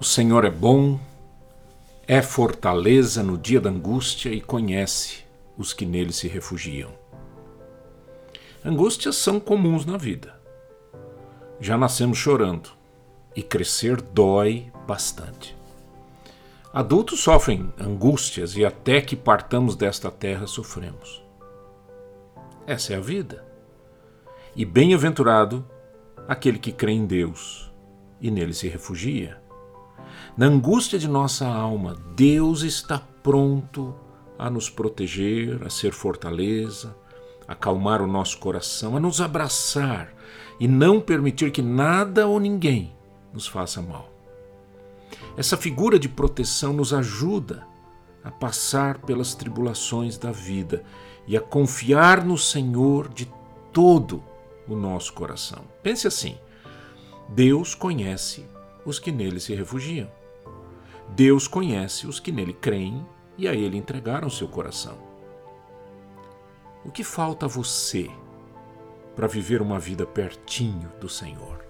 O Senhor é bom, é fortaleza no dia da angústia e conhece os que nele se refugiam. Angústias são comuns na vida. Já nascemos chorando e crescer dói bastante. Adultos sofrem angústias e até que partamos desta terra sofremos. Essa é a vida. E bem-aventurado aquele que crê em Deus e nele se refugia. Na angústia de nossa alma, Deus está pronto a nos proteger, a ser fortaleza, a acalmar o nosso coração, a nos abraçar e não permitir que nada ou ninguém nos faça mal. Essa figura de proteção nos ajuda a passar pelas tribulações da vida e a confiar no Senhor de todo o nosso coração. Pense assim: Deus conhece os que nele se refugiam. Deus conhece os que nele creem e a ele entregaram seu coração. O que falta a você para viver uma vida pertinho do Senhor?